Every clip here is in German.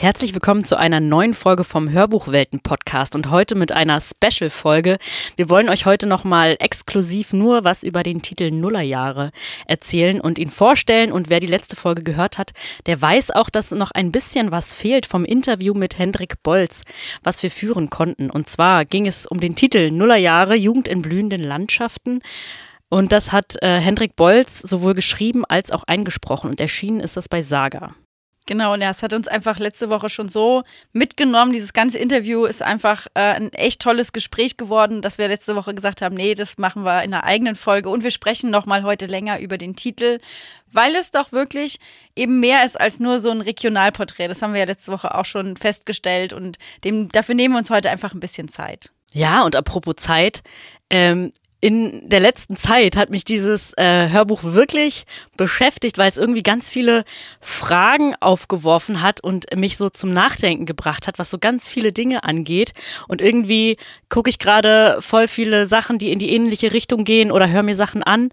Herzlich willkommen zu einer neuen Folge vom Hörbuchwelten Podcast und heute mit einer Special Folge. Wir wollen euch heute nochmal exklusiv nur was über den Titel Nullerjahre erzählen und ihn vorstellen und wer die letzte Folge gehört hat, der weiß auch, dass noch ein bisschen was fehlt vom Interview mit Hendrik Bolz, was wir führen konnten. Und zwar ging es um den Titel Nullerjahre Jugend in blühenden Landschaften. Und das hat äh, Hendrik Bolz sowohl geschrieben als auch eingesprochen und erschienen ist das bei Saga. Genau, und das hat uns einfach letzte Woche schon so mitgenommen. Dieses ganze Interview ist einfach äh, ein echt tolles Gespräch geworden, dass wir letzte Woche gesagt haben, nee, das machen wir in einer eigenen Folge und wir sprechen nochmal heute länger über den Titel, weil es doch wirklich eben mehr ist als nur so ein Regionalporträt. Das haben wir ja letzte Woche auch schon festgestellt und dem, dafür nehmen wir uns heute einfach ein bisschen Zeit. Ja, und apropos Zeit, ähm, in der letzten Zeit hat mich dieses äh, Hörbuch wirklich beschäftigt, weil es irgendwie ganz viele Fragen aufgeworfen hat und mich so zum Nachdenken gebracht hat, was so ganz viele Dinge angeht. Und irgendwie gucke ich gerade voll viele Sachen, die in die ähnliche Richtung gehen oder höre mir Sachen an.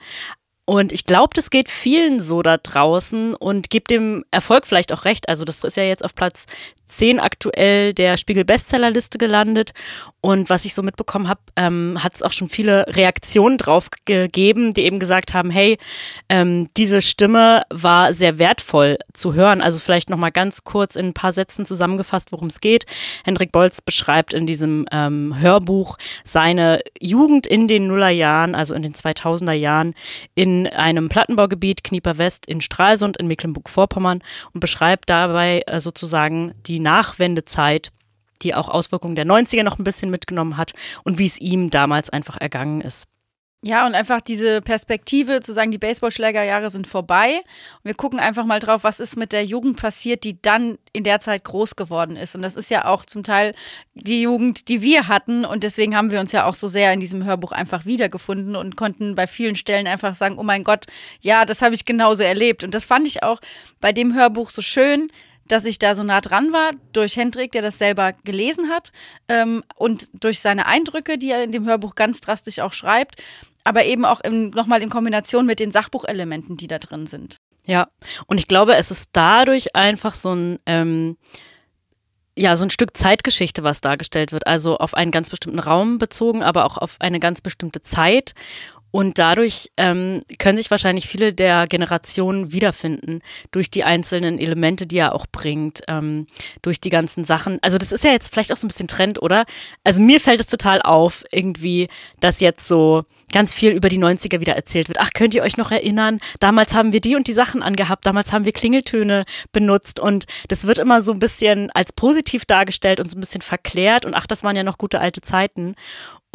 Und ich glaube, das geht vielen so da draußen und gibt dem Erfolg vielleicht auch recht. Also das ist ja jetzt auf Platz 10 aktuell der Spiegel Bestsellerliste gelandet. Und was ich so mitbekommen habe, ähm, hat es auch schon viele Reaktionen drauf gegeben, die eben gesagt haben, hey, ähm, diese Stimme war sehr wertvoll zu hören. Also vielleicht nochmal ganz kurz in ein paar Sätzen zusammengefasst, worum es geht. Hendrik Bolz beschreibt in diesem ähm, Hörbuch seine Jugend in den Nullerjahren, also in den 2000er Jahren, in einem Plattenbaugebiet Knieper West in Stralsund in Mecklenburg-Vorpommern und beschreibt dabei äh, sozusagen die Nachwendezeit die auch Auswirkungen der 90er noch ein bisschen mitgenommen hat und wie es ihm damals einfach ergangen ist. Ja, und einfach diese Perspektive zu sagen, die Baseballschlägerjahre sind vorbei. Und wir gucken einfach mal drauf, was ist mit der Jugend passiert, die dann in der Zeit groß geworden ist. Und das ist ja auch zum Teil die Jugend, die wir hatten. Und deswegen haben wir uns ja auch so sehr in diesem Hörbuch einfach wiedergefunden und konnten bei vielen Stellen einfach sagen, oh mein Gott, ja, das habe ich genauso erlebt. Und das fand ich auch bei dem Hörbuch so schön, dass ich da so nah dran war durch Hendrik, der das selber gelesen hat ähm, und durch seine Eindrücke, die er in dem Hörbuch ganz drastisch auch schreibt, aber eben auch nochmal in Kombination mit den Sachbuchelementen, die da drin sind. Ja, und ich glaube, es ist dadurch einfach so ein ähm, ja, so ein Stück Zeitgeschichte, was dargestellt wird. Also auf einen ganz bestimmten Raum bezogen, aber auch auf eine ganz bestimmte Zeit. Und dadurch ähm, können sich wahrscheinlich viele der Generationen wiederfinden durch die einzelnen Elemente, die er auch bringt, ähm, durch die ganzen Sachen. Also das ist ja jetzt vielleicht auch so ein bisschen Trend, oder? Also mir fällt es total auf, irgendwie, dass jetzt so ganz viel über die 90er wieder erzählt wird. Ach, könnt ihr euch noch erinnern? Damals haben wir die und die Sachen angehabt, damals haben wir Klingeltöne benutzt und das wird immer so ein bisschen als positiv dargestellt und so ein bisschen verklärt und ach, das waren ja noch gute alte Zeiten.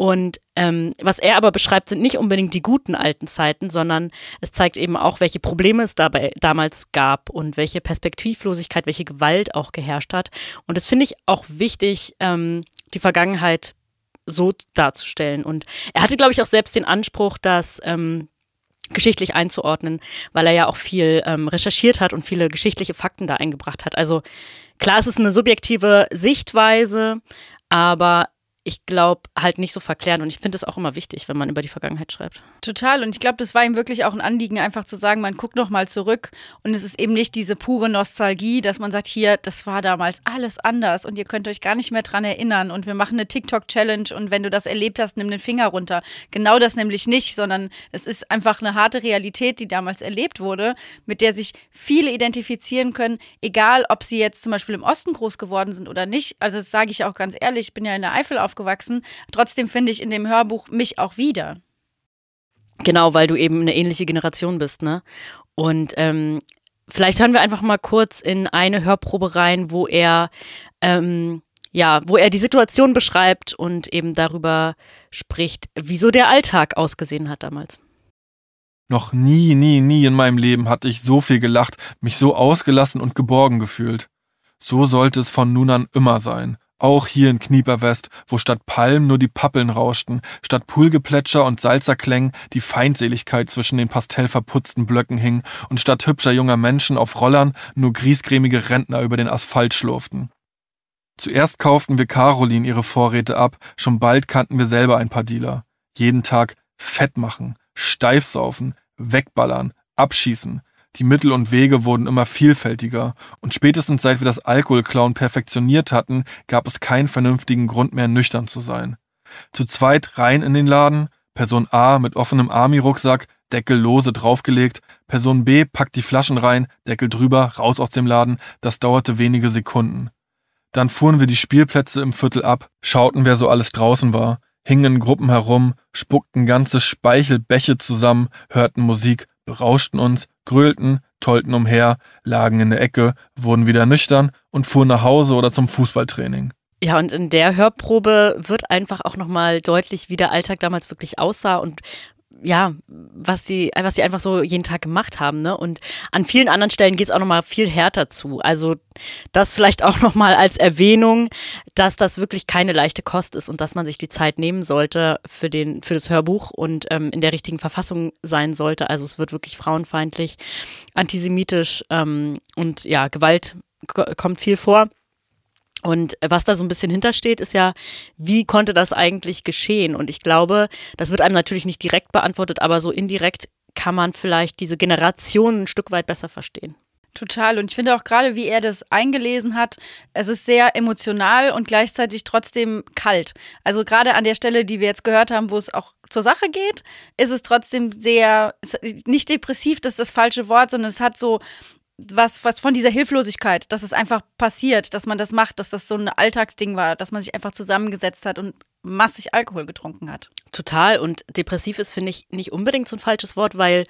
Und ähm, was er aber beschreibt, sind nicht unbedingt die guten alten Zeiten, sondern es zeigt eben auch, welche Probleme es dabei damals gab und welche Perspektivlosigkeit, welche Gewalt auch geherrscht hat. Und das finde ich auch wichtig, ähm, die Vergangenheit so darzustellen. Und er hatte, glaube ich, auch selbst den Anspruch, dass ähm, geschichtlich einzuordnen, weil er ja auch viel ähm, recherchiert hat und viele geschichtliche Fakten da eingebracht hat. Also klar, es ist eine subjektive Sichtweise, aber ich glaube, halt nicht so verklären. Und ich finde es auch immer wichtig, wenn man über die Vergangenheit schreibt. Total. Und ich glaube, das war ihm wirklich auch ein Anliegen, einfach zu sagen, man guckt noch mal zurück. Und es ist eben nicht diese pure Nostalgie, dass man sagt, hier, das war damals alles anders und ihr könnt euch gar nicht mehr dran erinnern. Und wir machen eine TikTok-Challenge und wenn du das erlebt hast, nimm den Finger runter. Genau das nämlich nicht, sondern es ist einfach eine harte Realität, die damals erlebt wurde, mit der sich viele identifizieren können, egal ob sie jetzt zum Beispiel im Osten groß geworden sind oder nicht. Also das sage ich auch ganz ehrlich, ich bin ja in der Eifel auf aufgewachsen. Trotzdem finde ich in dem Hörbuch mich auch wieder. Genau, weil du eben eine ähnliche Generation bist, ne? Und ähm, vielleicht hören wir einfach mal kurz in eine Hörprobe rein, wo er ähm, ja, wo er die Situation beschreibt und eben darüber spricht, wieso der Alltag ausgesehen hat damals. Noch nie, nie, nie in meinem Leben hatte ich so viel gelacht, mich so ausgelassen und geborgen gefühlt. So sollte es von nun an immer sein. Auch hier in Knieperwest, wo statt Palmen nur die Pappeln rauschten, statt Poolgeplätscher und Salzerklängen die Feindseligkeit zwischen den pastellverputzten Blöcken hing und statt hübscher junger Menschen auf Rollern nur griesgrämige Rentner über den Asphalt schlurften. Zuerst kauften wir Caroline ihre Vorräte ab, schon bald kannten wir selber ein paar Dealer. Jeden Tag fett machen, steif saufen, wegballern, abschießen, Die Mittel und Wege wurden immer vielfältiger, und spätestens seit wir das Alkoholklauen perfektioniert hatten, gab es keinen vernünftigen Grund mehr, nüchtern zu sein. Zu zweit rein in den Laden, Person A mit offenem Army-Rucksack, Deckel lose draufgelegt, Person B packt die Flaschen rein, Deckel drüber, raus aus dem Laden, das dauerte wenige Sekunden. Dann fuhren wir die Spielplätze im Viertel ab, schauten, wer so alles draußen war, hingen in Gruppen herum, spuckten ganze Speichelbäche zusammen, hörten Musik, berauschten uns, grölten, tollten umher, lagen in der Ecke, wurden wieder nüchtern und fuhren nach Hause oder zum Fußballtraining. Ja, und in der Hörprobe wird einfach auch nochmal deutlich, wie der Alltag damals wirklich aussah und ja, was sie, was sie einfach so jeden Tag gemacht haben, ne? Und an vielen anderen Stellen geht es auch nochmal viel härter zu. Also das vielleicht auch nochmal als Erwähnung, dass das wirklich keine leichte Kost ist und dass man sich die Zeit nehmen sollte für den, für das Hörbuch und ähm, in der richtigen Verfassung sein sollte. Also es wird wirklich frauenfeindlich, antisemitisch ähm, und ja, Gewalt kommt viel vor. Und was da so ein bisschen hintersteht, ist ja, wie konnte das eigentlich geschehen? Und ich glaube, das wird einem natürlich nicht direkt beantwortet, aber so indirekt kann man vielleicht diese Generation ein Stück weit besser verstehen. Total. Und ich finde auch gerade, wie er das eingelesen hat, es ist sehr emotional und gleichzeitig trotzdem kalt. Also gerade an der Stelle, die wir jetzt gehört haben, wo es auch zur Sache geht, ist es trotzdem sehr, nicht depressiv, das ist das falsche Wort, sondern es hat so was, was von dieser Hilflosigkeit, dass es einfach passiert, dass man das macht, dass das so ein Alltagsding war, dass man sich einfach zusammengesetzt hat und massig Alkohol getrunken hat. Total. Und depressiv ist, finde ich, nicht unbedingt so ein falsches Wort, weil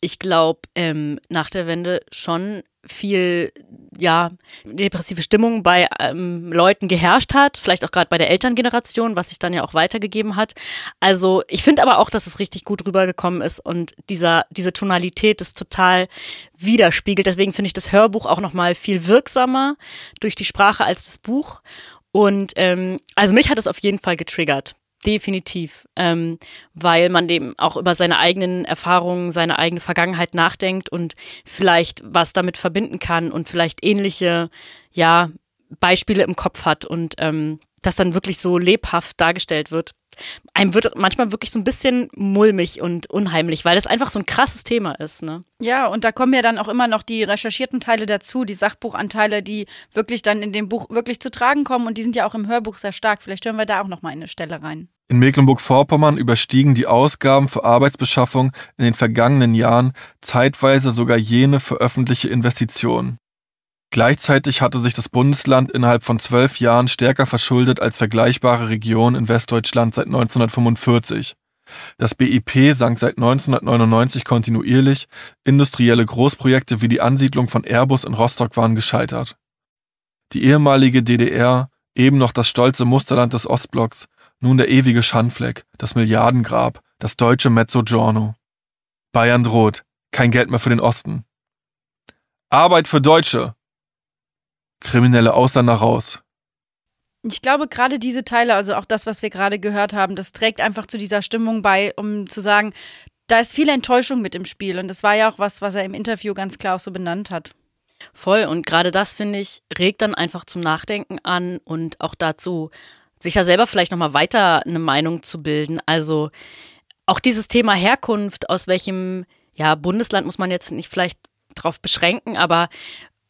ich glaube, ähm, nach der Wende schon viel, ja, depressive Stimmung bei ähm, Leuten geherrscht hat, vielleicht auch gerade bei der Elterngeneration, was sich dann ja auch weitergegeben hat. Also ich finde aber auch, dass es richtig gut rübergekommen ist und dieser, diese Tonalität ist total widerspiegelt. Deswegen finde ich das Hörbuch auch nochmal viel wirksamer durch die Sprache als das Buch. Und ähm, also mich hat es auf jeden Fall getriggert. Definitiv, ähm, weil man dem auch über seine eigenen Erfahrungen, seine eigene Vergangenheit nachdenkt und vielleicht was damit verbinden kann und vielleicht ähnliche, ja, Beispiele im Kopf hat. Und ähm, das dann wirklich so lebhaft dargestellt wird einem wird manchmal wirklich so ein bisschen mulmig und unheimlich, weil das einfach so ein krasses Thema ist. Ne? Ja, und da kommen ja dann auch immer noch die recherchierten Teile dazu, die Sachbuchanteile, die wirklich dann in dem Buch wirklich zu tragen kommen und die sind ja auch im Hörbuch sehr stark. Vielleicht hören wir da auch noch mal eine Stelle rein. In Mecklenburg-Vorpommern überstiegen die Ausgaben für Arbeitsbeschaffung in den vergangenen Jahren zeitweise sogar jene für öffentliche Investitionen. Gleichzeitig hatte sich das Bundesland innerhalb von zwölf Jahren stärker verschuldet als vergleichbare Regionen in Westdeutschland seit 1945. Das BIP sank seit 1999 kontinuierlich, industrielle Großprojekte wie die Ansiedlung von Airbus in Rostock waren gescheitert. Die ehemalige DDR, eben noch das stolze Musterland des Ostblocks, nun der ewige Schandfleck, das Milliardengrab, das deutsche Mezzogiorno. Bayern droht, kein Geld mehr für den Osten. Arbeit für Deutsche, kriminelle Ausländer raus. Ich glaube, gerade diese Teile, also auch das, was wir gerade gehört haben, das trägt einfach zu dieser Stimmung bei, um zu sagen, da ist viel Enttäuschung mit im Spiel. Und das war ja auch was, was er im Interview ganz klar auch so benannt hat. Voll. Und gerade das, finde ich, regt dann einfach zum Nachdenken an und auch dazu, sich ja selber vielleicht nochmal weiter eine Meinung zu bilden. Also auch dieses Thema Herkunft, aus welchem ja, Bundesland muss man jetzt nicht vielleicht drauf beschränken, aber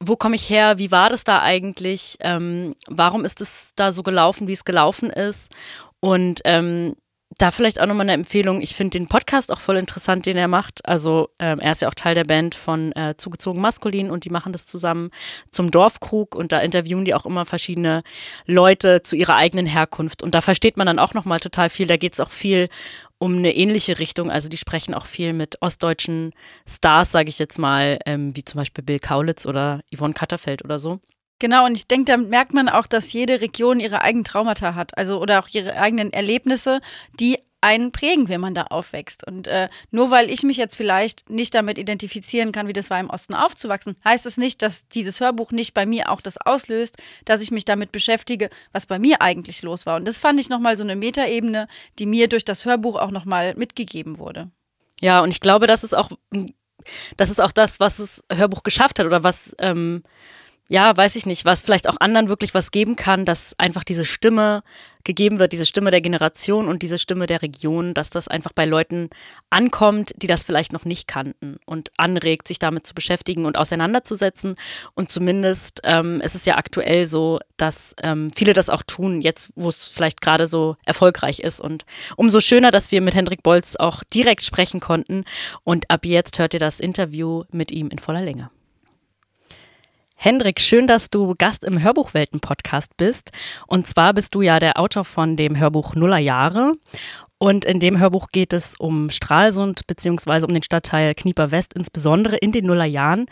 wo komme ich her, wie war das da eigentlich, ähm, warum ist es da so gelaufen, wie es gelaufen ist und ähm, da vielleicht auch nochmal eine Empfehlung. Ich finde den Podcast auch voll interessant, den er macht. Also ähm, er ist ja auch Teil der Band von äh, Zugezogen Maskulin und die machen das zusammen zum Dorfkrug und da interviewen die auch immer verschiedene Leute zu ihrer eigenen Herkunft. Und da versteht man dann auch nochmal total viel. Da geht es auch viel um eine ähnliche Richtung. Also die sprechen auch viel mit ostdeutschen Stars, sage ich jetzt mal, ähm, wie zum Beispiel Bill Kaulitz oder Yvonne Katterfeld oder so. Genau, und ich denke, da merkt man auch, dass jede Region ihre eigenen Traumata hat, also oder auch ihre eigenen Erlebnisse, die einen prägen, wenn man da aufwächst. Und äh, nur weil ich mich jetzt vielleicht nicht damit identifizieren kann, wie das war, im Osten aufzuwachsen, heißt es nicht, dass dieses Hörbuch nicht bei mir auch das auslöst, dass ich mich damit beschäftige, was bei mir eigentlich los war. Und das fand ich nochmal so eine Metaebene, die mir durch das Hörbuch auch nochmal mitgegeben wurde. Ja, und ich glaube, das ist auch, das ist auch das, was das Hörbuch geschafft hat oder was ähm, ja, weiß ich nicht, was vielleicht auch anderen wirklich was geben kann, dass einfach diese Stimme gegeben wird, diese Stimme der Generation und diese Stimme der Region, dass das einfach bei Leuten ankommt, die das vielleicht noch nicht kannten und anregt, sich damit zu beschäftigen und auseinanderzusetzen. Und zumindest ähm, ist es ja aktuell so, dass ähm, viele das auch tun, jetzt wo es vielleicht gerade so erfolgreich ist. Und umso schöner, dass wir mit Hendrik Bolz auch direkt sprechen konnten. Und ab jetzt hört ihr das Interview mit ihm in voller Länge. Hendrik, schön, dass du Gast im Hörbuchwelten-Podcast bist. Und zwar bist du ja der Autor von dem Hörbuch Nuller Jahre. Und in dem Hörbuch geht es um Stralsund beziehungsweise um den Stadtteil Knieper West, insbesondere in den Nullerjahren,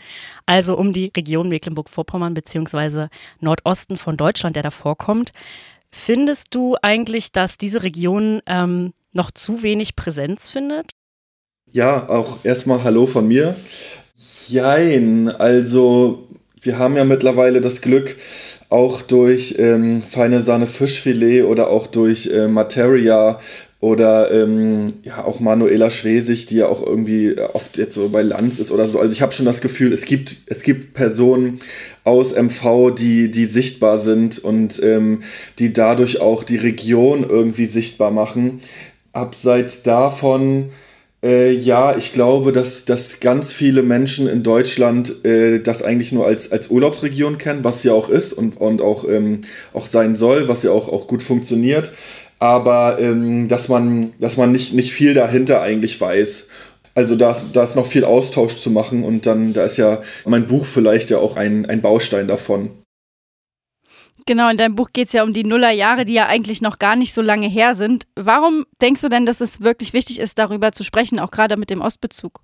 also um die Region Mecklenburg-Vorpommern beziehungsweise Nordosten von Deutschland, der da vorkommt. Findest du eigentlich, dass diese Region ähm, noch zu wenig Präsenz findet? Ja, auch erstmal Hallo von mir. Jein, also wir haben ja mittlerweile das Glück, auch durch ähm, feine Sahne Fischfilet oder auch durch äh, Materia oder ähm, ja auch Manuela Schwesig, die ja auch irgendwie oft jetzt so bei Lanz ist oder so. Also ich habe schon das Gefühl, es gibt es gibt Personen aus MV, die die sichtbar sind und ähm, die dadurch auch die Region irgendwie sichtbar machen. Abseits davon äh, ja, ich glaube, dass, dass ganz viele Menschen in Deutschland äh, das eigentlich nur als, als Urlaubsregion kennen, was ja auch ist und, und auch, ähm, auch sein soll, was ja auch, auch gut funktioniert. Aber ähm, dass man, dass man nicht, nicht viel dahinter eigentlich weiß. Also da ist, da ist noch viel Austausch zu machen und dann, da ist ja mein Buch vielleicht ja auch ein, ein Baustein davon. Genau, in deinem Buch geht es ja um die Nullerjahre, die ja eigentlich noch gar nicht so lange her sind. Warum denkst du denn, dass es wirklich wichtig ist, darüber zu sprechen, auch gerade mit dem Ostbezug?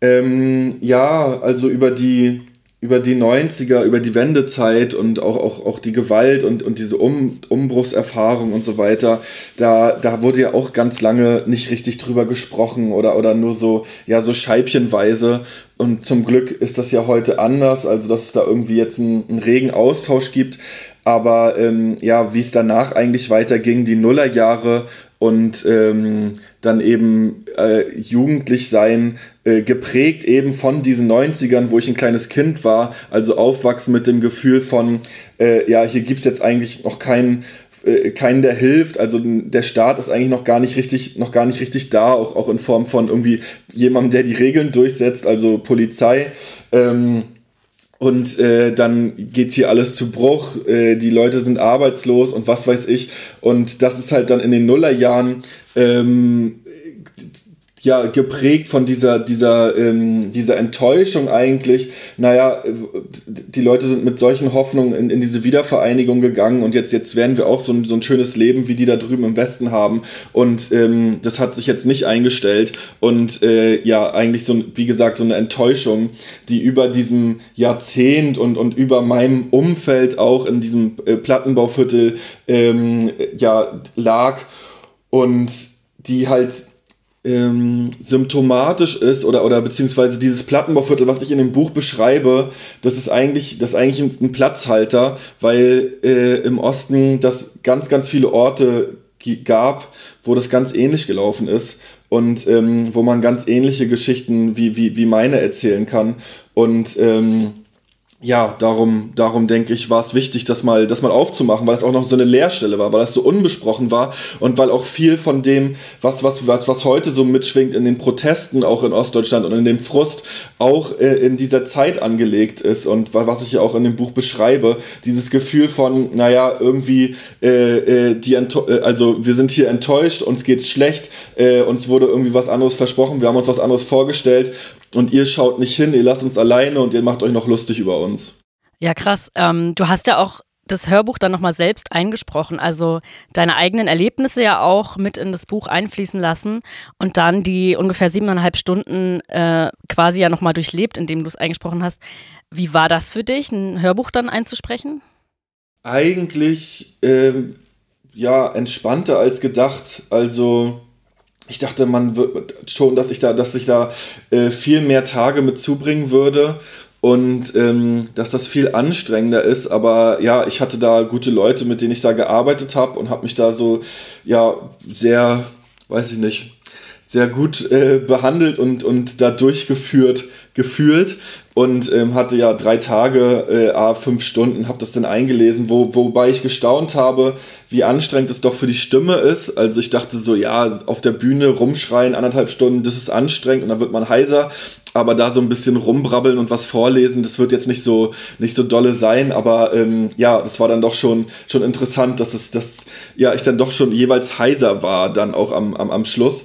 Ähm, ja, also über die, über die 90er, über die Wendezeit und auch, auch, auch die Gewalt und, und diese um, Umbruchserfahrung und so weiter, da, da wurde ja auch ganz lange nicht richtig drüber gesprochen oder, oder nur so, ja, so scheibchenweise. Und zum Glück ist das ja heute anders, also dass es da irgendwie jetzt einen, einen regen Austausch gibt. Aber ähm, ja, wie es danach eigentlich weiterging, die Nullerjahre und ähm, dann eben äh, jugendlich sein, äh, geprägt eben von diesen 90ern, wo ich ein kleines Kind war, also aufwachsen mit dem Gefühl von, äh, ja, hier gibt's jetzt eigentlich noch keinen äh, keinen, der hilft. Also der Staat ist eigentlich noch gar nicht richtig, noch gar nicht richtig da, auch, auch in Form von irgendwie jemandem, der die Regeln durchsetzt, also Polizei. Ähm, und äh, dann geht hier alles zu Bruch, äh, die Leute sind arbeitslos und was weiß ich. Und das ist halt dann in den Nullerjahren ähm, ja geprägt von dieser dieser ähm, dieser Enttäuschung eigentlich. Naja die Leute sind mit solchen Hoffnungen in, in diese Wiedervereinigung gegangen und jetzt jetzt werden wir auch so ein, so ein schönes Leben wie die da drüben im Westen haben. Und ähm, das hat sich jetzt nicht eingestellt. Und äh, ja eigentlich so wie gesagt so eine Enttäuschung die über diesem Jahrzehnt und und über meinem Umfeld auch in diesem äh, Plattenbauviertel ähm, ja lag. Und die halt ähm, symptomatisch ist oder, oder beziehungsweise dieses Plattenbauviertel, was ich in dem Buch beschreibe, das ist eigentlich, das ist eigentlich ein, Platzhalter, weil äh, im Osten das ganz, ganz viele Orte gab, wo das ganz ähnlich gelaufen ist und ähm, wo man ganz ähnliche Geschichten wie, wie, wie meine erzählen kann. Und ähm, ja, darum, darum denke ich, war es wichtig, das mal, das mal aufzumachen, weil es auch noch so eine Leerstelle war, weil das so unbesprochen war und weil auch viel von dem, was, was, was, was heute so mitschwingt in den Protesten, auch in Ostdeutschland und in dem Frust, auch äh, in dieser Zeit angelegt ist und was ich ja auch in dem Buch beschreibe, dieses Gefühl von, naja, irgendwie, äh, äh, die, äh, also wir sind hier enttäuscht, uns geht's schlecht, äh, uns wurde irgendwie was anderes versprochen, wir haben uns was anderes vorgestellt und ihr schaut nicht hin, ihr lasst uns alleine und ihr macht euch noch lustig über uns. Ja, krass. Ähm, du hast ja auch das Hörbuch dann nochmal selbst eingesprochen, also deine eigenen Erlebnisse ja auch mit in das Buch einfließen lassen und dann die ungefähr siebeneinhalb Stunden äh, quasi ja nochmal durchlebt, indem du es eingesprochen hast. Wie war das für dich, ein Hörbuch dann einzusprechen? Eigentlich äh, ja entspannter als gedacht. Also ich dachte, man wird schon, dass ich da, dass ich da äh, viel mehr Tage mit zubringen würde und ähm, dass das viel anstrengender ist. Aber ja, ich hatte da gute Leute, mit denen ich da gearbeitet habe und habe mich da so ja sehr, weiß ich nicht, sehr gut äh, behandelt und, und da durchgeführt gefühlt und ähm, hatte ja drei Tage, äh, a fünf Stunden, habe das dann eingelesen, wo, wobei ich gestaunt habe, wie anstrengend es doch für die Stimme ist. Also ich dachte so, ja, auf der Bühne rumschreien, anderthalb Stunden, das ist anstrengend und dann wird man heiser. Aber da so ein bisschen rumbrabbeln und was vorlesen, das wird jetzt nicht so nicht so dolle sein. Aber ähm, ja, das war dann doch schon schon interessant, dass es dass ja ich dann doch schon jeweils heiser war dann auch am am, am Schluss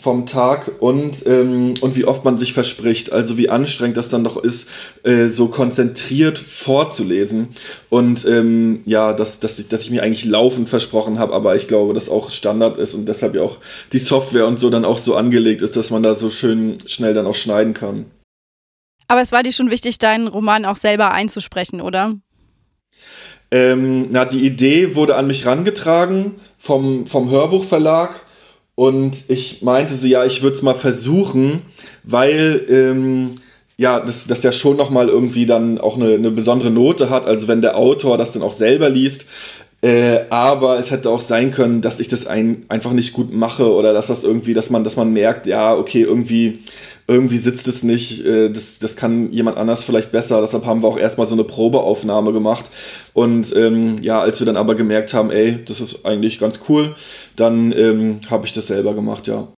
vom Tag und, ähm, und wie oft man sich verspricht, also wie anstrengend das dann doch ist, äh, so konzentriert vorzulesen. Und ähm, ja, dass, dass, ich, dass ich mir eigentlich laufend versprochen habe, aber ich glaube, dass auch Standard ist und deshalb ja auch die Software und so dann auch so angelegt ist, dass man da so schön schnell dann auch schneiden kann. Aber es war dir schon wichtig, deinen Roman auch selber einzusprechen, oder? Ähm, na, die Idee wurde an mich rangetragen vom, vom Hörbuchverlag und ich meinte so, ja, ich würde es mal versuchen, weil ähm, ja, das, das ja schon nochmal irgendwie dann auch eine, eine besondere Note hat. Also wenn der Autor das dann auch selber liest, äh, aber es hätte auch sein können, dass ich das ein, einfach nicht gut mache oder dass das irgendwie, dass man, dass man merkt, ja, okay, irgendwie irgendwie sitzt es nicht, äh, das, das kann jemand anders vielleicht besser. Deshalb haben wir auch erstmal so eine Probeaufnahme gemacht. Und ähm, ja, als wir dann aber gemerkt haben, ey, das ist eigentlich ganz cool, dann ähm, habe ich das selber gemacht, ja.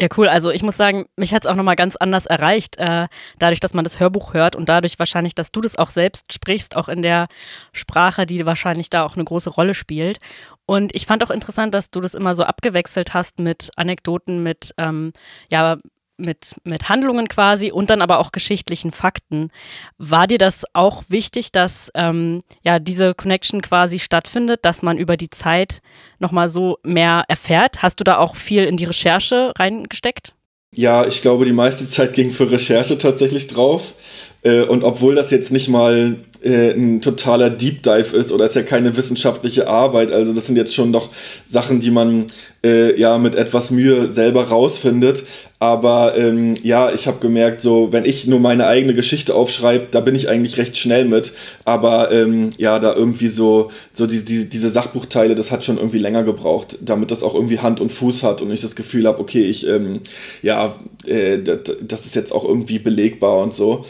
Ja, cool. Also ich muss sagen, mich hat es auch nochmal ganz anders erreicht, äh, dadurch, dass man das Hörbuch hört und dadurch wahrscheinlich, dass du das auch selbst sprichst, auch in der Sprache, die wahrscheinlich da auch eine große Rolle spielt. Und ich fand auch interessant, dass du das immer so abgewechselt hast mit Anekdoten, mit ähm, ja, mit, mit Handlungen quasi und dann aber auch geschichtlichen Fakten. War dir das auch wichtig, dass ähm, ja diese Connection quasi stattfindet, dass man über die Zeit nochmal so mehr erfährt? Hast du da auch viel in die Recherche reingesteckt? Ja, ich glaube, die meiste Zeit ging für Recherche tatsächlich drauf. Äh, und obwohl das jetzt nicht mal äh, ein totaler Deep Dive ist oder ist ja keine wissenschaftliche Arbeit, also das sind jetzt schon doch Sachen, die man äh, ja mit etwas Mühe selber rausfindet. Aber ähm, ja, ich habe gemerkt, so wenn ich nur meine eigene Geschichte aufschreibe, da bin ich eigentlich recht schnell mit. Aber ähm, ja, da irgendwie so so die, die, diese Sachbuchteile, das hat schon irgendwie länger gebraucht, damit das auch irgendwie Hand und Fuß hat und ich das Gefühl habe, okay, ich ähm, ja, äh, das ist jetzt auch irgendwie belegbar und so.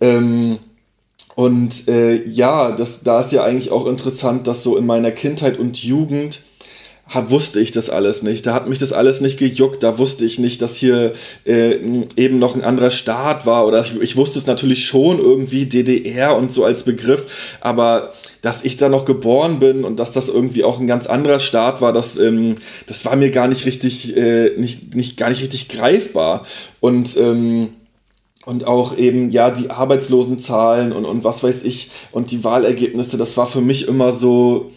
Ähm, und äh, ja, das, da ist ja eigentlich auch interessant, dass so in meiner Kindheit und Jugend hat, wusste ich das alles nicht. Da hat mich das alles nicht gejuckt. Da wusste ich nicht, dass hier äh, eben noch ein anderer Staat war. Oder ich, ich, wusste es natürlich schon irgendwie DDR und so als Begriff. Aber dass ich da noch geboren bin und dass das irgendwie auch ein ganz anderer Staat war, das, ähm, das war mir gar nicht richtig, äh, nicht, nicht, gar nicht richtig greifbar. Und ähm, und auch eben, ja, die Arbeitslosenzahlen und, und was weiß ich und die Wahlergebnisse, das war für mich immer so,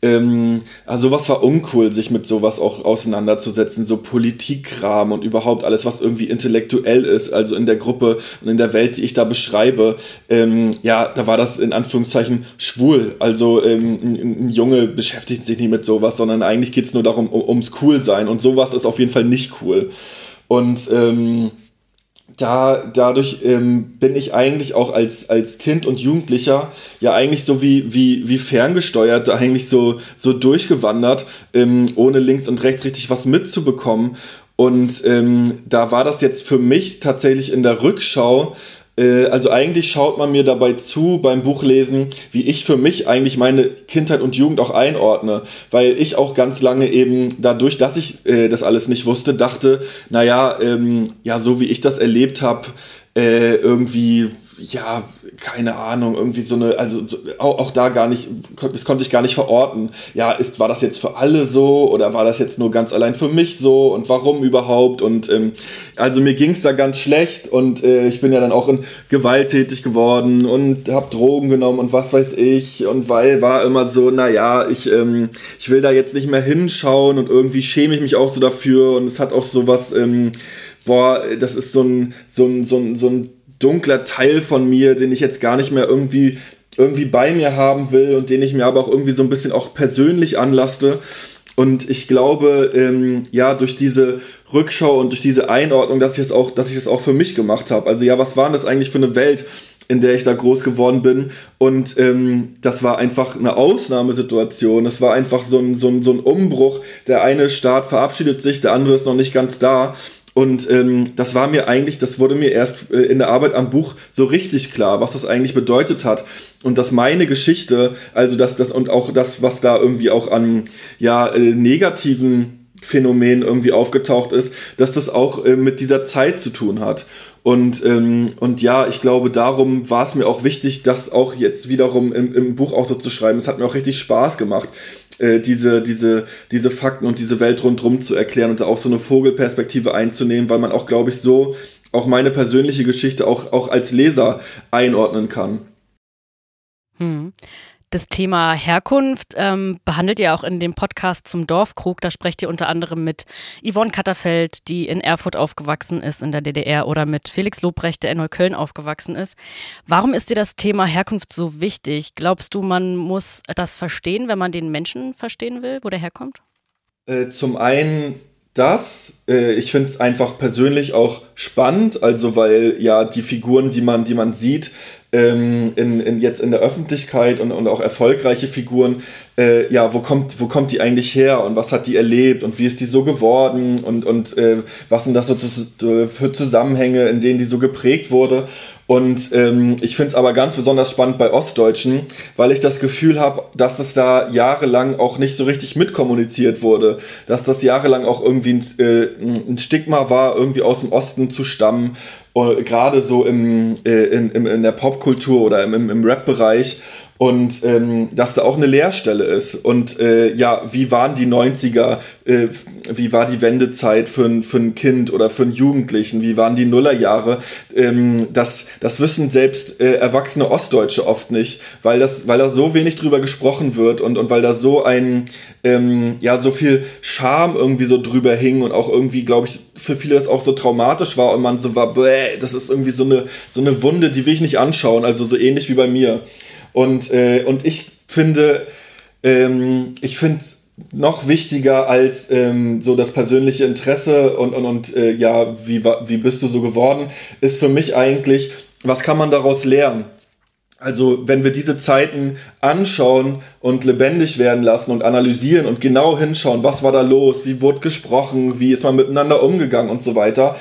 ähm, also sowas war uncool, sich mit sowas auch auseinanderzusetzen, so Politikkram und überhaupt alles, was irgendwie intellektuell ist, also in der Gruppe und in der Welt, die ich da beschreibe, ähm, ja, da war das in Anführungszeichen schwul. Also ähm, ein, ein, Junge beschäftigt sich nicht mit sowas, sondern eigentlich geht's nur darum, um, ums cool sein und sowas ist auf jeden Fall nicht cool. Und ähm, da, dadurch ähm, bin ich eigentlich auch als, als Kind und Jugendlicher ja eigentlich so wie, wie, wie ferngesteuert, eigentlich so, so durchgewandert, ähm, ohne links und rechts richtig was mitzubekommen. Und ähm, da war das jetzt für mich tatsächlich in der Rückschau also eigentlich schaut man mir dabei zu beim Buchlesen, wie ich für mich eigentlich meine Kindheit und Jugend auch einordne, weil ich auch ganz lange eben dadurch, dass ich äh, das alles nicht wusste, dachte, naja, ähm, ja, so wie ich das erlebt habe, äh, irgendwie ja, keine Ahnung, irgendwie so eine, also so, auch, auch, da gar nicht, das konnte ich gar nicht verorten. Ja, ist, war das jetzt für alle so oder war das jetzt nur ganz allein für mich so und warum überhaupt? Und ähm, also mir ging es da ganz schlecht und äh, ich bin ja dann auch in gewalttätig geworden und habe Drogen genommen und was weiß ich. Und weil war immer so, naja, ich, ähm, ich will da jetzt nicht mehr hinschauen und irgendwie schäme ich mich auch so dafür und es hat auch so was, ähm, boah, das ist so ein, so ein, so ein, so ein dunkler Teil von mir, den ich jetzt gar nicht mehr irgendwie irgendwie bei mir haben will und den ich mir aber auch irgendwie so ein bisschen auch persönlich anlaste. Und ich glaube, ähm, ja, durch diese Rückschau und durch diese Einordnung, dass ich es auch, dass ich es auch für mich gemacht habe. Also ja, was war das eigentlich für eine Welt, in der ich da groß geworden bin. Und ähm, das war einfach eine Ausnahmesituation. Es war einfach so ein, so, ein, so ein Umbruch. Der eine Staat verabschiedet sich, der andere ist noch nicht ganz da. Und ähm, das war mir eigentlich, das wurde mir erst äh, in der Arbeit am Buch so richtig klar, was das eigentlich bedeutet hat. Und dass meine Geschichte, also dass das und auch das, was da irgendwie auch an ja, äh, negativen Phänomen irgendwie aufgetaucht ist, dass das auch äh, mit dieser Zeit zu tun hat. Und, ähm, und ja, ich glaube, darum war es mir auch wichtig, das auch jetzt wiederum im, im Buch auch so zu schreiben. Es hat mir auch richtig Spaß gemacht, äh, diese, diese, diese Fakten und diese Welt rundherum zu erklären und da auch so eine Vogelperspektive einzunehmen, weil man auch, glaube ich, so auch meine persönliche Geschichte auch, auch als Leser einordnen kann. Hm. Das Thema Herkunft ähm, behandelt ihr auch in dem Podcast zum Dorfkrug. Da sprecht ihr unter anderem mit Yvonne Katterfeld, die in Erfurt aufgewachsen ist in der DDR, oder mit Felix Lobrecht, der in Neukölln aufgewachsen ist. Warum ist dir das Thema Herkunft so wichtig? Glaubst du, man muss das verstehen, wenn man den Menschen verstehen will, wo der herkommt? Äh, zum einen das. Äh, ich finde es einfach persönlich auch spannend, also weil ja die Figuren, die man, die man sieht, ähm, in, in, jetzt in der Öffentlichkeit und, und auch erfolgreiche Figuren, äh, ja, wo kommt, wo kommt die eigentlich her und was hat die erlebt und wie ist die so geworden und, und äh, was sind das so für Zusammenhänge, in denen die so geprägt wurde. Und ähm, ich finde es aber ganz besonders spannend bei Ostdeutschen, weil ich das Gefühl habe, dass es da jahrelang auch nicht so richtig mitkommuniziert wurde. Dass das jahrelang auch irgendwie ein, äh, ein Stigma war, irgendwie aus dem Osten zu stammen. Gerade so im, äh, in, in, in der Popkultur oder im, im Rap-Bereich und ähm, dass da auch eine Leerstelle ist. Und äh, ja, wie waren die 90er, äh, wie war die Wendezeit für ein, für ein Kind oder für einen Jugendlichen, wie waren die Nullerjahre? Ähm, das, das wissen selbst äh, erwachsene Ostdeutsche oft nicht, weil, das, weil da so wenig drüber gesprochen wird und, und weil da so ein, ähm, ja, so viel Scham irgendwie so drüber hing und auch irgendwie, glaube ich, für viele das auch so traumatisch war und man so war, bäh, das ist irgendwie so eine, so eine Wunde, die will ich nicht anschauen, also so ähnlich wie bei mir. Und, äh, und ich finde, ähm, ich finde noch wichtiger als ähm, so das persönliche Interesse und, und, und äh, ja, wie, wie bist du so geworden, ist für mich eigentlich, was kann man daraus lernen? Also wenn wir diese Zeiten anschauen und lebendig werden lassen und analysieren und genau hinschauen, was war da los, wie wurde gesprochen, wie ist man miteinander umgegangen und so weiter,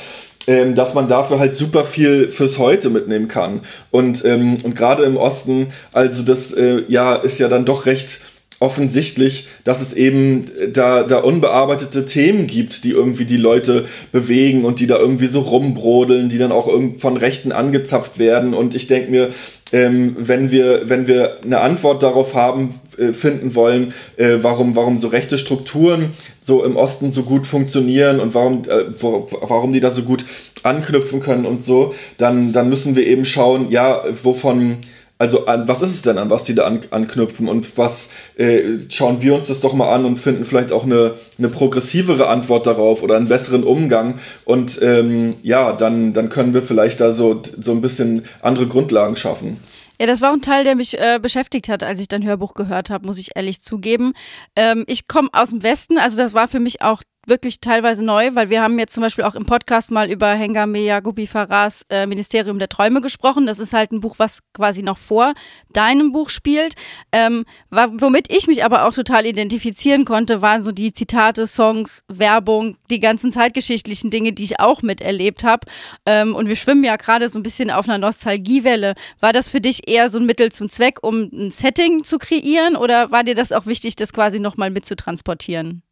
ähm, dass man dafür halt super viel fürs Heute mitnehmen kann. Und, ähm, und gerade im Osten, also das äh, ja, ist ja dann doch recht offensichtlich, dass es eben da, da unbearbeitete Themen gibt, die irgendwie die Leute bewegen und die da irgendwie so rumbrodeln, die dann auch von Rechten angezapft werden. Und ich denke mir, ähm, wenn, wir, wenn wir eine Antwort darauf haben, äh, finden wollen, äh, warum, warum so rechte Strukturen so im Osten so gut funktionieren und warum, äh, wo, warum die da so gut anknüpfen können und so, dann, dann müssen wir eben schauen, ja, wovon also an, was ist es denn, an was die da an, anknüpfen und was äh, schauen wir uns das doch mal an und finden vielleicht auch eine, eine progressivere Antwort darauf oder einen besseren Umgang und ähm, ja, dann, dann können wir vielleicht da so, so ein bisschen andere Grundlagen schaffen. Ja, das war ein Teil, der mich äh, beschäftigt hat, als ich dein Hörbuch gehört habe, muss ich ehrlich zugeben. Ähm, ich komme aus dem Westen, also das war für mich auch wirklich teilweise neu, weil wir haben jetzt zum Beispiel auch im Podcast mal über Hengame Yagubi Farahs äh, Ministerium der Träume gesprochen. Das ist halt ein Buch, was quasi noch vor deinem Buch spielt. Ähm, womit ich mich aber auch total identifizieren konnte, waren so die Zitate, Songs, Werbung, die ganzen zeitgeschichtlichen Dinge, die ich auch miterlebt habe. Ähm, und wir schwimmen ja gerade so ein bisschen auf einer Nostalgiewelle. War das für dich eher so ein Mittel zum Zweck, um ein Setting zu kreieren oder war dir das auch wichtig, das quasi nochmal mitzutransportieren?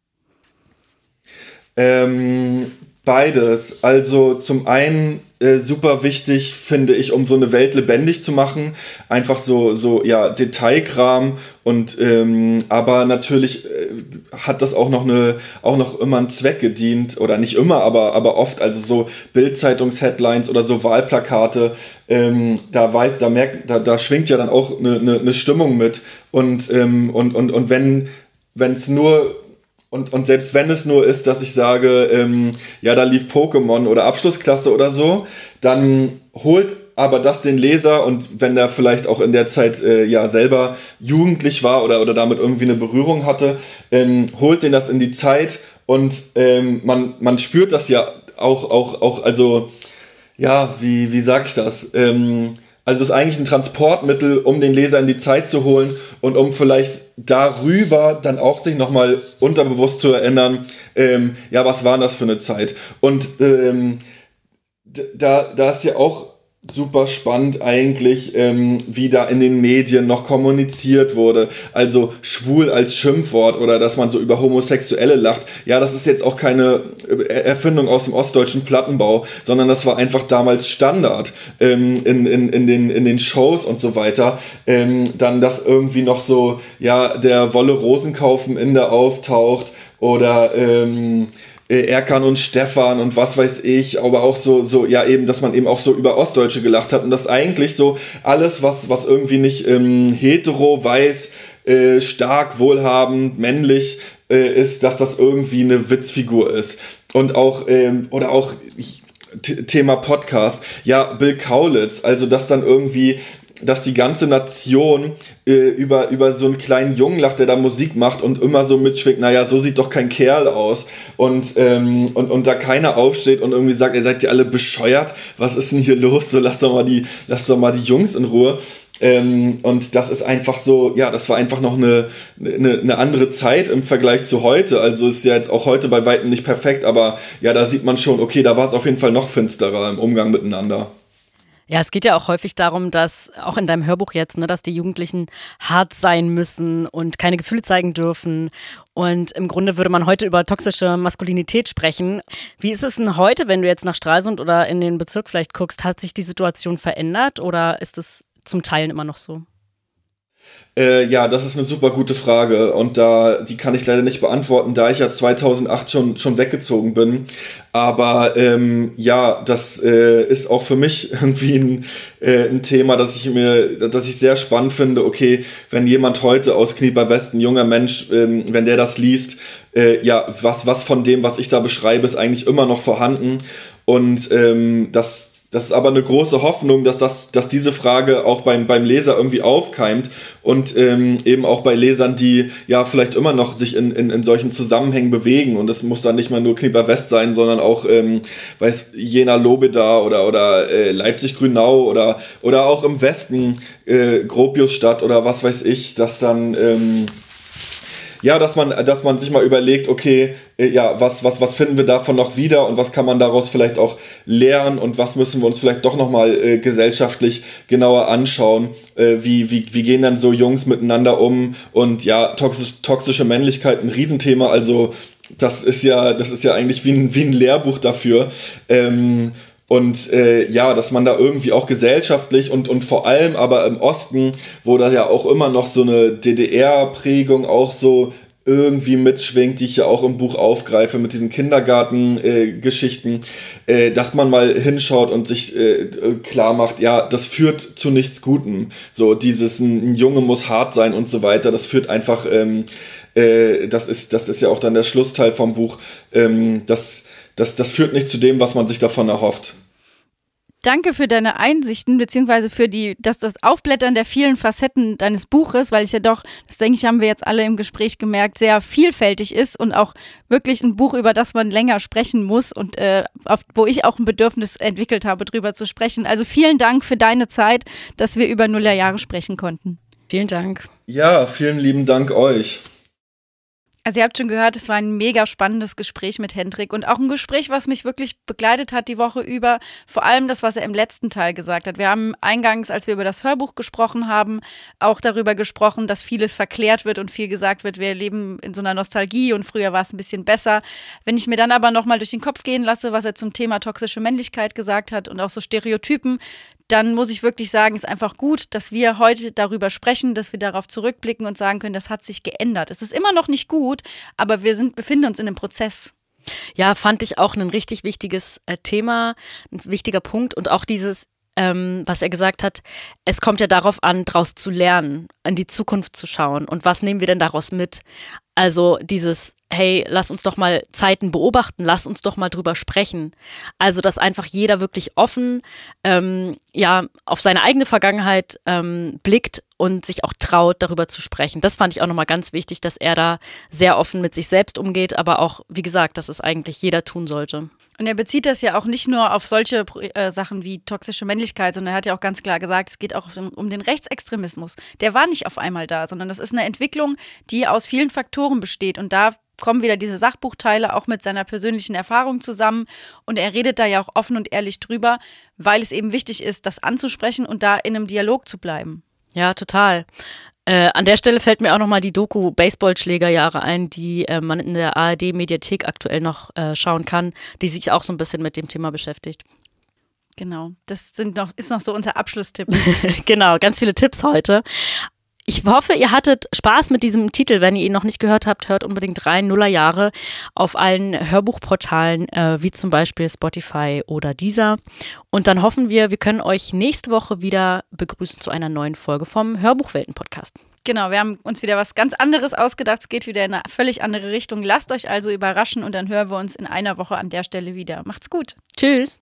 Ähm, beides. Also zum einen äh, super wichtig, finde ich, um so eine Welt lebendig zu machen. Einfach so, so ja, Detailkram und ähm, aber natürlich äh, hat das auch noch eine, auch noch immer einen Zweck gedient, oder nicht immer, aber, aber oft, also so Bildzeitungs-Headlines oder so Wahlplakate, ähm, da weiß, da merkt, da, da schwingt ja dann auch eine, eine, eine Stimmung mit. Und, ähm, und, und, und wenn wenn es nur und, und selbst wenn es nur ist, dass ich sage, ähm, ja, da lief Pokémon oder Abschlussklasse oder so, dann holt aber das den Leser und wenn der vielleicht auch in der Zeit äh, ja selber jugendlich war oder, oder damit irgendwie eine Berührung hatte, ähm, holt den das in die Zeit und ähm, man, man spürt das ja auch, auch, auch, also ja, wie, wie sag ich das? Ähm, Also es ist eigentlich ein Transportmittel, um den Leser in die Zeit zu holen und um vielleicht darüber dann auch sich nochmal unterbewusst zu erinnern, ähm, ja, was war das für eine Zeit? Und ähm, da, da ist ja auch super spannend eigentlich, ähm, wie da in den Medien noch kommuniziert wurde. Also schwul als Schimpfwort oder dass man so über Homosexuelle lacht. Ja, das ist jetzt auch keine äh, Erfindung aus dem ostdeutschen Plattenbau, sondern das war einfach damals Standard ähm, in, in, in, den, in den Shows und so weiter. Ähm, dann, dass irgendwie noch so, ja, der Wolle Rosenkaufen in der auftaucht oder ähm, äh, Erkan und Stefan und was weiß ich, aber auch so, so, ja, eben, dass man eben auch so über Ostdeutsche gelacht hat und das eigentlich so alles, was, was irgendwie nicht ähm, hetero, weiß, äh, stark, wohlhabend, männlich äh, ist, dass das irgendwie eine Witzfigur ist. Und auch, ähm, oder auch, ich, Thema Podcast, ja, Bill Kaulitz, also dass dann irgendwie dass die ganze Nation äh, über, über so einen kleinen Jungen lacht, der da Musik macht und immer so mitschwingt, naja, so sieht doch kein Kerl aus. Und, ähm, und, und da keiner aufsteht und irgendwie sagt, ihr seid ja alle bescheuert, was ist denn hier los? So, lass doch mal die, lass doch mal die Jungs in Ruhe. Ähm, und das ist einfach so, ja, das war einfach noch eine, eine, eine andere Zeit im Vergleich zu heute. Also ist ja jetzt auch heute bei weitem nicht perfekt, aber ja, da sieht man schon, okay, da war es auf jeden Fall noch finsterer im Umgang miteinander. Ja, es geht ja auch häufig darum, dass auch in deinem Hörbuch jetzt, ne, dass die Jugendlichen hart sein müssen und keine Gefühle zeigen dürfen. Und im Grunde würde man heute über toxische Maskulinität sprechen. Wie ist es denn heute, wenn du jetzt nach Stralsund oder in den Bezirk vielleicht guckst? Hat sich die Situation verändert oder ist es zum Teil immer noch so? Äh, ja, das ist eine super gute Frage und da die kann ich leider nicht beantworten, da ich ja 2008 schon schon weggezogen bin. Aber ähm, ja, das äh, ist auch für mich irgendwie ein, äh, ein Thema, das ich mir, dass ich sehr spannend finde. Okay, wenn jemand heute aus Knieper West, ein junger Mensch, ähm, wenn der das liest, äh, ja, was was von dem, was ich da beschreibe, ist eigentlich immer noch vorhanden und ähm, das das ist aber eine große Hoffnung, dass, das, dass diese Frage auch beim, beim Leser irgendwie aufkeimt und ähm, eben auch bei Lesern, die ja vielleicht immer noch sich in, in, in solchen Zusammenhängen bewegen. Und das muss dann nicht mal nur Knieper West sein, sondern auch ähm, weiß, Jena Lobeda oder, oder äh, Leipzig-Grünau oder, oder auch im Westen äh, Gropiusstadt oder was weiß ich, dass dann. Ähm, ja, dass man, dass man sich mal überlegt, okay, äh, ja, was, was, was finden wir davon noch wieder und was kann man daraus vielleicht auch lernen und was müssen wir uns vielleicht doch nochmal äh, gesellschaftlich genauer anschauen, äh, wie, wie, wie gehen dann so Jungs miteinander um? Und ja, toxisch, toxische Männlichkeit ein Riesenthema, also das ist ja, das ist ja eigentlich wie ein, wie ein Lehrbuch dafür. Ähm, und äh, ja, dass man da irgendwie auch gesellschaftlich und, und vor allem aber im Osten, wo da ja auch immer noch so eine DDR-Prägung auch so irgendwie mitschwingt, die ich ja auch im Buch aufgreife mit diesen Kindergarten-Geschichten, äh, äh, dass man mal hinschaut und sich äh, klar macht, ja, das führt zu nichts Gutem. So dieses, ein, ein Junge muss hart sein und so weiter, das führt einfach, ähm, äh, das, ist, das ist ja auch dann der Schlussteil vom Buch, ähm, das das, das führt nicht zu dem, was man sich davon erhofft. Danke für deine Einsichten, beziehungsweise für die, dass das Aufblättern der vielen Facetten deines Buches, weil es ja doch, das denke ich, haben wir jetzt alle im Gespräch gemerkt, sehr vielfältig ist und auch wirklich ein Buch, über das man länger sprechen muss und äh, auf, wo ich auch ein Bedürfnis entwickelt habe, drüber zu sprechen. Also vielen Dank für deine Zeit, dass wir über Nullerjahre sprechen konnten. Vielen Dank. Ja, vielen lieben Dank euch. Also ihr habt schon gehört, es war ein mega spannendes Gespräch mit Hendrik und auch ein Gespräch, was mich wirklich begleitet hat die Woche über. Vor allem das, was er im letzten Teil gesagt hat. Wir haben eingangs, als wir über das Hörbuch gesprochen haben, auch darüber gesprochen, dass vieles verklärt wird und viel gesagt wird, wir leben in so einer Nostalgie und früher war es ein bisschen besser. Wenn ich mir dann aber nochmal durch den Kopf gehen lasse, was er zum Thema toxische Männlichkeit gesagt hat und auch so Stereotypen, dann muss ich wirklich sagen, ist einfach gut, dass wir heute darüber sprechen, dass wir darauf zurückblicken und sagen können, das hat sich geändert. Es ist immer noch nicht gut, aber wir sind, befinden uns in einem Prozess. Ja, fand ich auch ein richtig wichtiges äh, Thema, ein wichtiger Punkt und auch dieses, ähm, was er gesagt hat, es kommt ja darauf an, daraus zu lernen, in die Zukunft zu schauen und was nehmen wir denn daraus mit? Also dieses, hey, lass uns doch mal Zeiten beobachten, lass uns doch mal drüber sprechen. Also, dass einfach jeder wirklich offen ähm, ja, auf seine eigene Vergangenheit ähm, blickt und sich auch traut, darüber zu sprechen. Das fand ich auch nochmal ganz wichtig, dass er da sehr offen mit sich selbst umgeht, aber auch, wie gesagt, dass es eigentlich jeder tun sollte. Und er bezieht das ja auch nicht nur auf solche äh, Sachen wie toxische Männlichkeit, sondern er hat ja auch ganz klar gesagt, es geht auch um, um, den Rechtsextremismus. Der war nicht auf einmal da, sondern das ist eine Entwicklung, die aus vielen Faktoren besteht. Und da kommen wieder diese Sachbuchteile auch mit seiner persönlichen Erfahrung zusammen. Und er redet da ja auch offen und ehrlich drüber, weil es eben wichtig ist, das anzusprechen und da in einem Dialog zu bleiben. Ja, total. Äh, an der Stelle fällt mir auch nochmal die Doku Baseballschlägerjahre ein, die äh, man in der ARD-Mediathek aktuell noch äh, schauen kann, die sich auch so ein bisschen mit dem Thema beschäftigt. Genau, das sind noch, ist noch so unser Abschlusstipp. genau, ganz viele Tipps heute. Ich hoffe, ihr hattet Spaß mit diesem Titel. Wenn ihr ihn noch nicht gehört habt, hört unbedingt rein. Nullerjahre auf allen Hörbuchportalen, äh, wie zum Beispiel Spotify oder Deezer. Und dann hoffen wir, wir können euch nächste Woche wieder begrüßen zu einer neuen Folge vom Hörbuchwelten-Podcast. Genau, wir haben uns wieder was ganz anderes ausgedacht. Es geht wieder in eine völlig andere Richtung. Lasst euch also überraschen und dann hören wir uns in einer Woche an der Stelle wieder. Macht's gut. Tschüss.